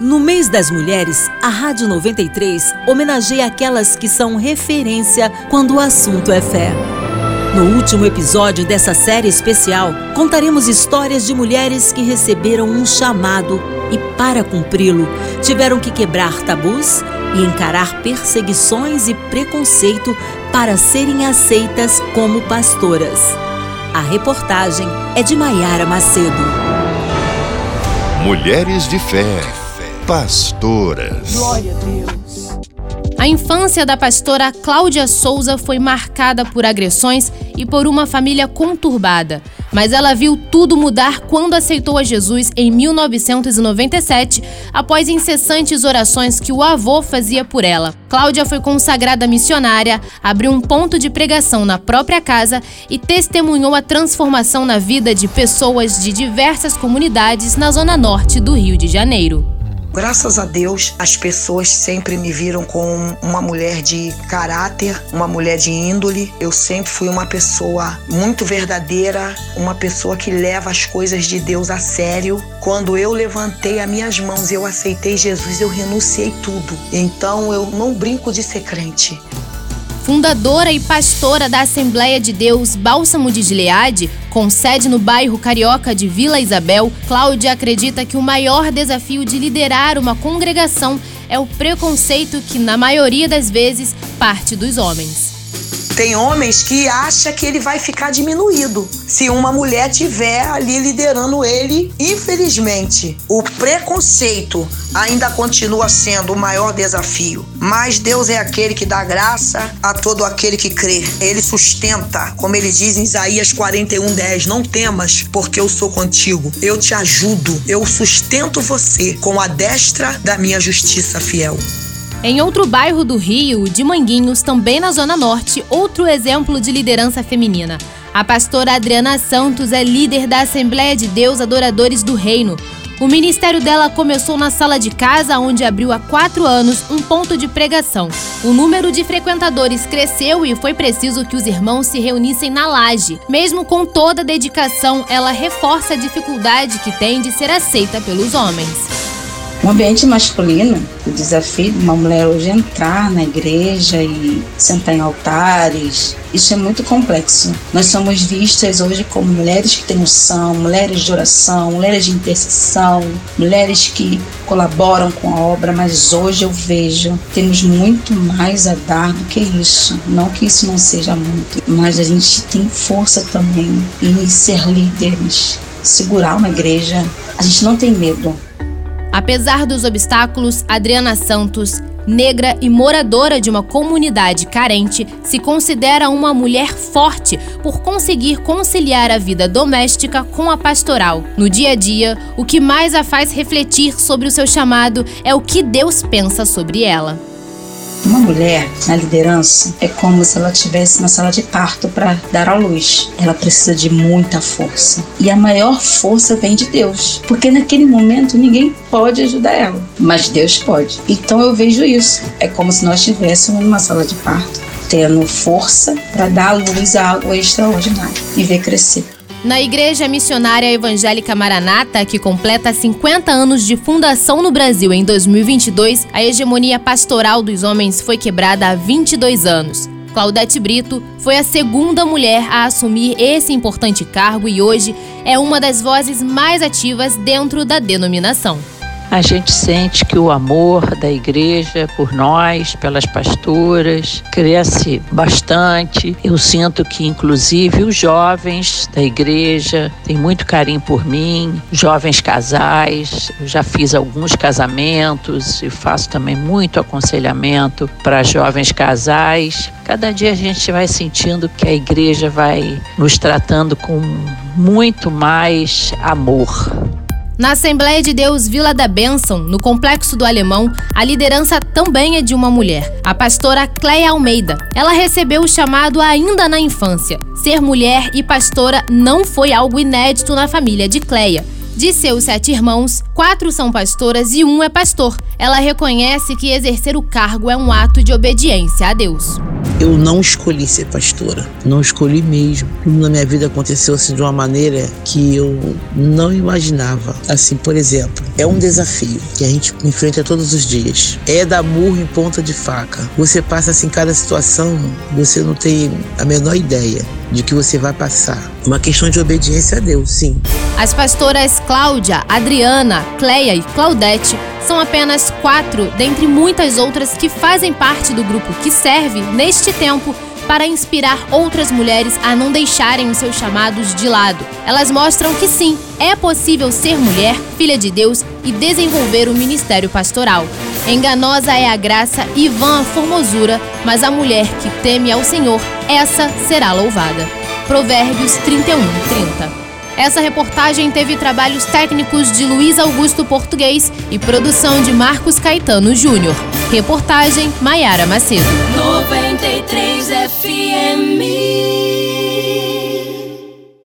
No mês das mulheres, a Rádio 93 homenageia aquelas que são referência quando o assunto é fé. No último episódio dessa série especial, contaremos histórias de mulheres que receberam um chamado e, para cumpri-lo, tiveram que quebrar tabus e encarar perseguições e preconceito para serem aceitas como pastoras. A reportagem é de Maiara Macedo. Mulheres de Fé pastoras. Glória a Deus. A infância da pastora Cláudia Souza foi marcada por agressões e por uma família conturbada. Mas ela viu tudo mudar quando aceitou a Jesus em 1997, após incessantes orações que o avô fazia por ela. Cláudia foi consagrada missionária, abriu um ponto de pregação na própria casa e testemunhou a transformação na vida de pessoas de diversas comunidades na zona norte do Rio de Janeiro. Graças a Deus, as pessoas sempre me viram como uma mulher de caráter, uma mulher de índole. Eu sempre fui uma pessoa muito verdadeira, uma pessoa que leva as coisas de Deus a sério. Quando eu levantei as minhas mãos eu aceitei Jesus, eu renunciei tudo. Então eu não brinco de ser crente fundadora e pastora da Assembleia de Deus Bálsamo de Gileade, com sede no bairro carioca de Vila Isabel, Cláudia acredita que o maior desafio de liderar uma congregação é o preconceito que, na maioria das vezes, parte dos homens. Tem homens que acham que ele vai ficar diminuído se uma mulher tiver ali liderando ele. Infelizmente, o preconceito ainda continua sendo o maior desafio. Mas Deus é aquele que dá graça a todo aquele que crê. Ele sustenta, como ele diz em Isaías 41:10, não temas, porque eu sou contigo. Eu te ajudo, eu sustento você com a destra da minha justiça fiel. Em outro bairro do Rio, de Manguinhos, também na Zona Norte, outro exemplo de liderança feminina. A pastora Adriana Santos é líder da Assembleia de Deus Adoradores do Reino. O ministério dela começou na sala de casa, onde abriu há quatro anos um ponto de pregação. O número de frequentadores cresceu e foi preciso que os irmãos se reunissem na laje. Mesmo com toda a dedicação, ela reforça a dificuldade que tem de ser aceita pelos homens. Um ambiente masculino, o desafio de uma mulher hoje entrar na igreja e sentar em altares, isso é muito complexo. Nós somos vistas hoje como mulheres que têm noção, mulheres de oração, mulheres de intercessão, mulheres que colaboram com a obra, mas hoje eu vejo temos muito mais a dar do que isso. Não que isso não seja muito, mas a gente tem força também em ser líderes, segurar uma igreja. A gente não tem medo. Apesar dos obstáculos, Adriana Santos, negra e moradora de uma comunidade carente, se considera uma mulher forte por conseguir conciliar a vida doméstica com a pastoral. No dia a dia, o que mais a faz refletir sobre o seu chamado é o que Deus pensa sobre ela. Uma mulher na liderança é como se ela estivesse na sala de parto para dar à luz. Ela precisa de muita força. E a maior força vem de Deus. Porque naquele momento ninguém pode ajudar ela, mas Deus pode. Então eu vejo isso. É como se nós estivéssemos numa sala de parto, tendo força para dar à luz algo extraordinário e ver crescer. Na Igreja Missionária Evangélica Maranata, que completa 50 anos de fundação no Brasil em 2022, a hegemonia pastoral dos homens foi quebrada há 22 anos. Claudete Brito foi a segunda mulher a assumir esse importante cargo e hoje é uma das vozes mais ativas dentro da denominação a gente sente que o amor da igreja por nós, pelas pastoras, cresce bastante. Eu sinto que, inclusive, os jovens da igreja têm muito carinho por mim, jovens casais. Eu já fiz alguns casamentos e faço também muito aconselhamento para jovens casais. Cada dia a gente vai sentindo que a igreja vai nos tratando com muito mais amor. Na Assembleia de Deus Vila da Bênção, no Complexo do Alemão, a liderança também é de uma mulher, a pastora Cleia Almeida. Ela recebeu o chamado ainda na infância. Ser mulher e pastora não foi algo inédito na família de Cleia. De seus sete irmãos, quatro são pastoras e um é pastor. Ela reconhece que exercer o cargo é um ato de obediência a Deus. Eu não escolhi ser pastora, não escolhi mesmo. Tudo na minha vida aconteceu assim de uma maneira que eu não imaginava. Assim, por exemplo, é um desafio que a gente enfrenta todos os dias. É dar murro em ponta de faca. Você passa assim cada situação, você não tem a menor ideia de que você vai passar. Uma questão de obediência a Deus, sim. As pastoras Cláudia, Adriana, Cleia e Claudete são apenas quatro dentre muitas outras que fazem parte do grupo que serve, neste tempo, para inspirar outras mulheres a não deixarem os seus chamados de lado. Elas mostram que sim, é possível ser mulher, filha de Deus e desenvolver o ministério pastoral. Enganosa é a graça e vã a formosura, mas a mulher que teme ao Senhor, essa será louvada. Provérbios 31, 30. Essa reportagem teve trabalhos técnicos de Luiz Augusto Português e produção de Marcos Caetano Júnior. Reportagem Maiara Macedo. 93 FM